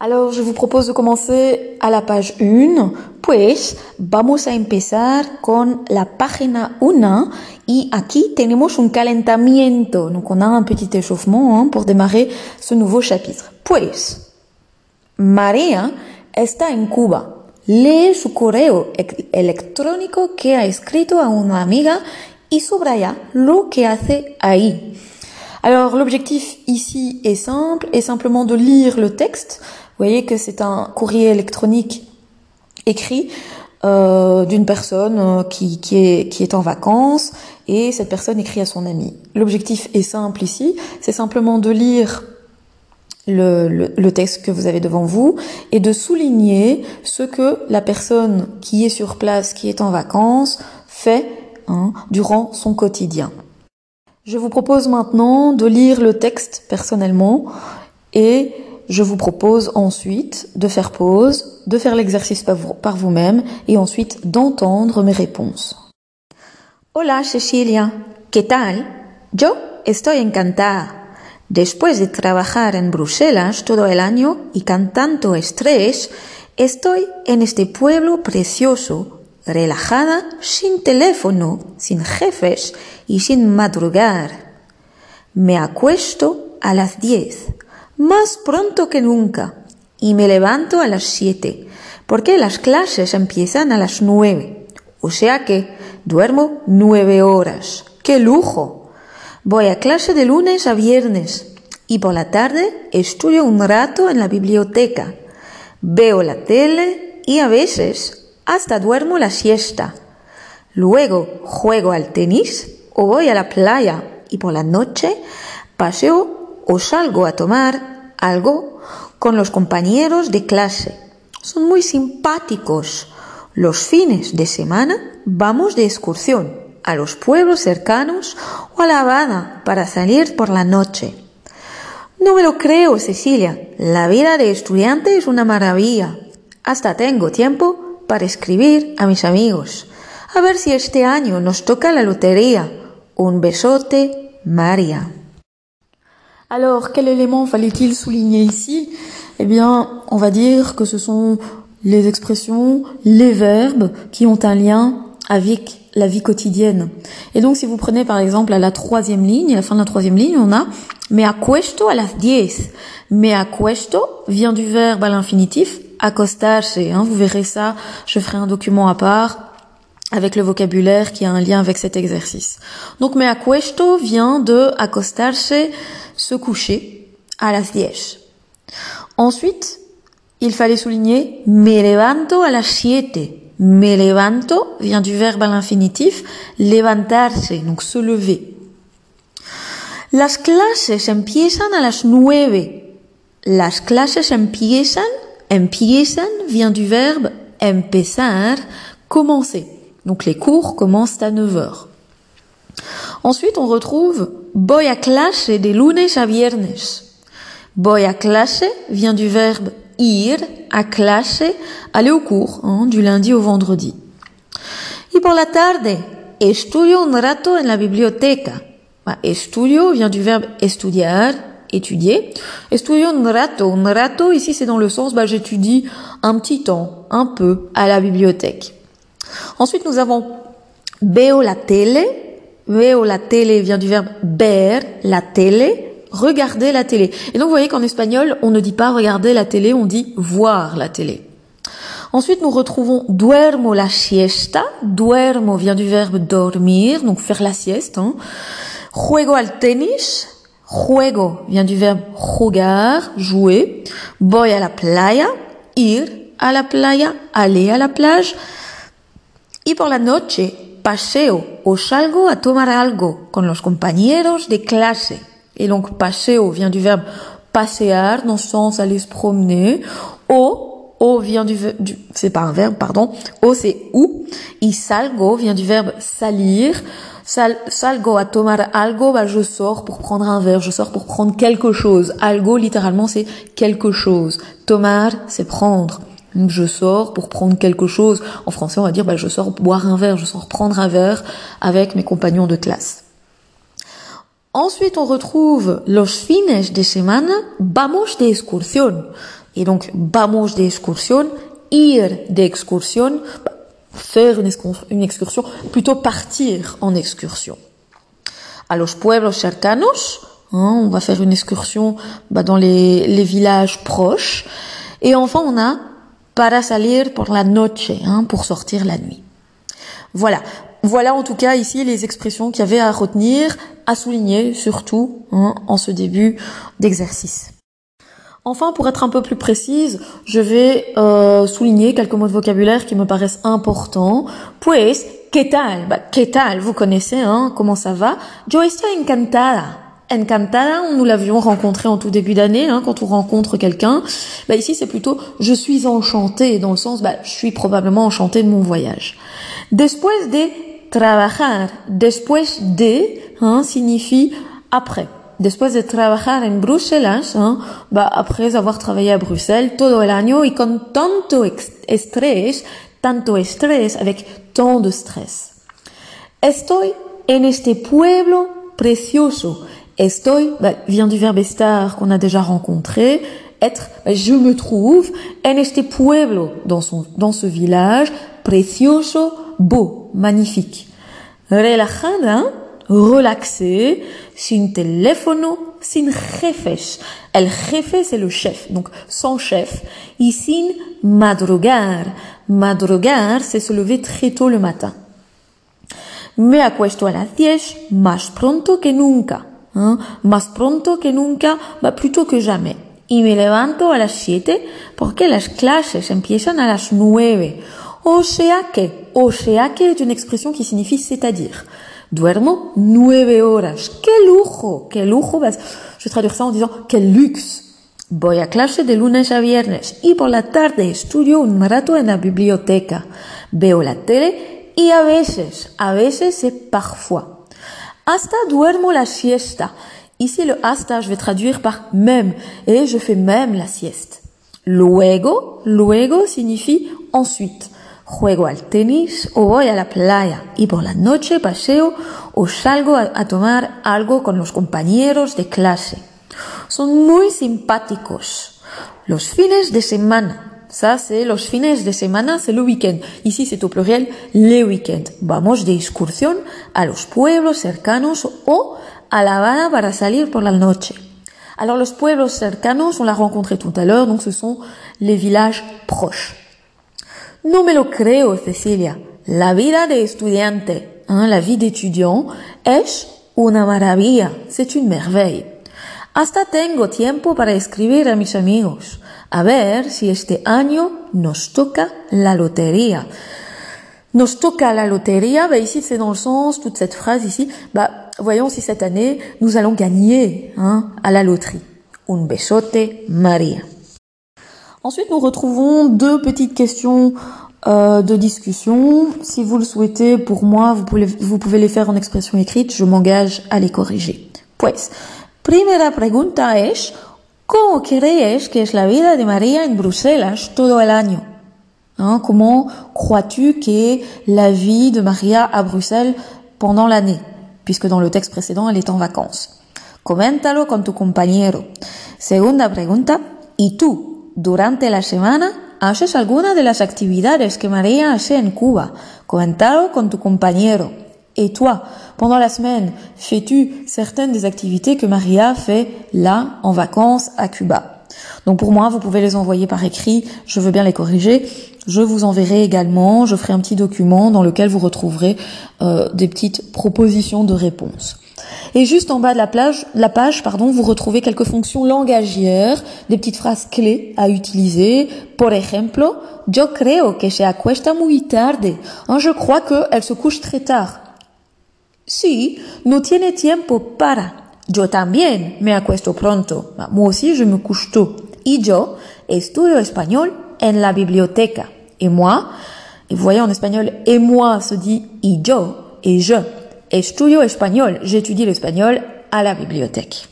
Alors, je vous propose de commencer à la page 1. Pues, vamos a empezar con la página 1 y aquí tenemos un calentamiento. Donc, on a un petit échauffement hein, pour démarrer ce nouveau chapitre. Pues, María está en Cuba. Lee su correo electrónico que ha escrito a una amiga y subraya lo que hace ahí. Alors l'objectif ici est simple, est simplement de lire le texte. Voyez que c'est un courrier électronique écrit euh, d'une personne euh, qui, qui, est, qui est en vacances et cette personne écrit à son ami. L'objectif est simple ici, c'est simplement de lire le, le, le, texte que vous avez devant vous et de souligner ce que la personne qui est sur place, qui est en vacances, fait hein, durant son quotidien. Je vous propose maintenant de lire le texte personnellement et je vous propose ensuite de faire pause, de faire l'exercice par vous-même et ensuite d'entendre mes réponses. Hola Cecilia, ¿qué tal? Yo estoy encantada. Después de trabajar en Bruselas todo el año y con tanto estrés, estoy en este pueblo precioso, relajada, sin teléfono, sin jefes y sin madrugar. Me acuesto a las diez más pronto que nunca y me levanto a las siete, porque las clases empiezan a las nueve. O sea que duermo nueve horas. ¡Qué lujo! Voy a clase de lunes a viernes y por la tarde estudio un rato en la biblioteca. Veo la tele y a veces hasta duermo la siesta. Luego juego al tenis o voy a la playa y por la noche paseo o salgo a tomar algo con los compañeros de clase. Son muy simpáticos. Los fines de semana vamos de excursión a los pueblos cercanos o a La Habana para salir por la noche. No me lo creo, Cecilia. La vida de estudiante es una maravilla. Hasta tengo tiempo para escribir a mis amigos. A ver si este año nos toca la lotería. Un besote, María. Alors, quel élément fallait-il souligner ici? Eh bien, on va dire que ce sont les expressions, les verbes qui ont un lien avec la vie quotidienne. Et donc, si vous prenez par exemple à la troisième ligne, à la fin de la troisième ligne, on a me acuesto a las diez. Me acuesto vient du verbe à l'infinitif acostarse. Hein, vous verrez ça, je ferai un document à part avec le vocabulaire qui a un lien avec cet exercice. Donc me acuesto vient de acostarse, se coucher, à las diez. Ensuite, il fallait souligner me levanto a las siete. Me levanto vient du verbe à l'infinitif levantarse, donc se lever. Las clases empiezan a las nueve. Las clases empiezan, empiezan vient du verbe empezar, commencer. Donc les cours commencent à 9 heures. Ensuite, on retrouve voy a de lunes a viernes. Voy a vient du verbe ir, a clase, aller au cours, hein, du lundi au vendredi. Y por la tarde, estudio un rato en la biblioteca. Estudio vient du verbe estudiar, étudier. Estudio un rato. Un rato, ici, c'est dans le sens, bah, j'étudie un petit temps, un peu, à la bibliothèque. Ensuite, nous avons veo la tele. Veo la tele vient du verbe ver, la tele, regarder la télé. Et donc, vous voyez qu'en espagnol, on ne dit pas regarder la télé, on dit voir la télé. Ensuite, nous retrouvons duermo la siesta. Duermo vient du verbe dormir, donc faire la sieste. Hein. Juego al tenis. Juego vient du verbe jugar, jouer. Voy a la playa. Ir a la playa, aller à la plage. Y por la noche paseo o salgo a tomar algo con los compañeros de clase. Et donc paseo vient du verbe passear, dans le sens aller se promener. O, o vient du, du c'est pas un verbe, pardon. O c'est où. Y salgo vient du verbe salir. Sal, salgo a tomar algo, bah je sors pour prendre un verre, je sors pour prendre quelque chose. Algo, littéralement, c'est quelque chose. Tomar, c'est prendre. Je sors pour prendre quelque chose. En français, on va dire bah, je sors boire un verre, je sors prendre un verre avec mes compagnons de classe. Ensuite, on retrouve los fines de semana, vamos de excursión. Et donc, vamos de excursión, ir de excursión, faire une excursion, plutôt partir en excursion. A los pueblos cercanos, hein, on va faire une excursion bah, dans les, les, villages proches. Et enfin, on a para salir por la noche, hein, pour sortir la nuit. Voilà. Voilà en tout cas ici les expressions qu'il y avait à retenir, à souligner surtout hein, en ce début d'exercice. Enfin, pour être un peu plus précise, je vais euh, souligner quelques mots de vocabulaire qui me paraissent importants. Pues, ¿qué tal? Bah, ¿Qué tal? Vous connaissez, hein? Comment ça va? Yo estoy encantada. Encantada, nous l'avions rencontré en tout début d'année, hein, quand on rencontre quelqu'un. Bah, ici, c'est plutôt je suis enchantée, dans le sens, bah, je suis probablement enchantée de mon voyage. Después de trabajar, después de, hein, signifie après. después de trabajar en Bruselas, hein, bah, après avoir travaillé à Bruxelles todo el año y con tanto estrés, tanto estrés, avec tant de stress. Estoy en este pueblo precioso. Estoy bah, vient du verbe estar qu'on a déjà rencontré. Être, bah, je me trouve en este pueblo, dans, son, dans ce village, precioso, beau, magnifique. Relajada, relaxé, sin teléfono, sin jefes. El jefe, c'est le chef, donc sans chef. Y sin madrugar. Madrugar, c'est se lever très tôt le matin. Me acuesto a las 10 más pronto que nunca. Hein? Más pronto que nunca, plutôt que jamais. Y me levanto a las 7 porque las clases empiezan a las 9. O sea que, o sea que est une expression qui signifie c'est-à-dire. Duermo nueve horas. ¡Qué lujo! ¡Qué lujo! Je vais traduire ça en disant quel luxe. Voy a clase de lunes a viernes y por la tarde estudio un rato en la biblioteca. Veo la tele y a veces, a veces c'est parfois. Hasta duermo la siesta. Ici le hasta je vais traduire par même et je fais même la sieste. Luego, luego signifie ensuite. juego al tenis o voy a la playa y por la noche paseo o salgo a, a, tomar algo con los compañeros de clase. Son muy simpáticos. Los fines de semana. Ça, c'est los fines de semana, c'est le week-end. Ici, c'est au pluriel, les week-ends. Vamos de excursión a los pueblos cercanos o a La Habana para salir por la noche. Alors, los pueblos cercanos, on l'a rencontré tout à l'heure, donc ce sont les villages proches. No me lo creo, Cecilia. La vida de estudiante, hein, la vie d'étudiant, es una maravilla, c'est une merveille. Hasta tengo tiempo para escribir a mis amigos, a ver si este año nos toca la lotería. Nos toca la lotería, bah ici c'est dans le sens, toute cette phrase ici, bah voyons si cette année nous allons gagner hein, à la loterie. Un besote, Maria. Ensuite, nous retrouvons deux petites questions euh, de discussion. Si vous le souhaitez, pour moi, vous pouvez, vous pouvez les faire en expression écrite. Je m'engage à les corriger. Pues, primera pregunta es, ¿cómo crees que es la vida de María en Bruselas todo el año? Hein, comment crois-tu qu'est la vie de Maria à Bruxelles pendant l'année Puisque dans le texte précédent, elle est en vacances. Coméntalo con tu compañero. Segunda pregunta, ¿y tú durante la semana haces alguna de las actividades que María hace en Cuba. Coméntalo con tu compañero. Et toi, pendant la semaine, fais-tu certaines des activités que Maria fait là, en vacances, à Cuba? Donc pour moi, vous pouvez les envoyer par écrit, je veux bien les corriger. Je vous enverrai également, je ferai un petit document dans lequel vous retrouverez euh, des petites propositions de réponses. Et juste en bas de la, plage, la page, pardon, vous retrouvez quelques fonctions langagières, des petites phrases clés à utiliser. Por ejemplo, yo creo que se acuesta muy tarde. Hein, je crois qu'elle se couche très tard. Si, no tiene tiempo para. Yo también me acuesto pronto. Moi aussi, je me couche tôt. Y yo estudio español en la biblioteca. Et moi, et vous voyez en espagnol, et moi se dit y yo, et je. Estudio espagnol. J'étudie l'espagnol à la bibliothèque.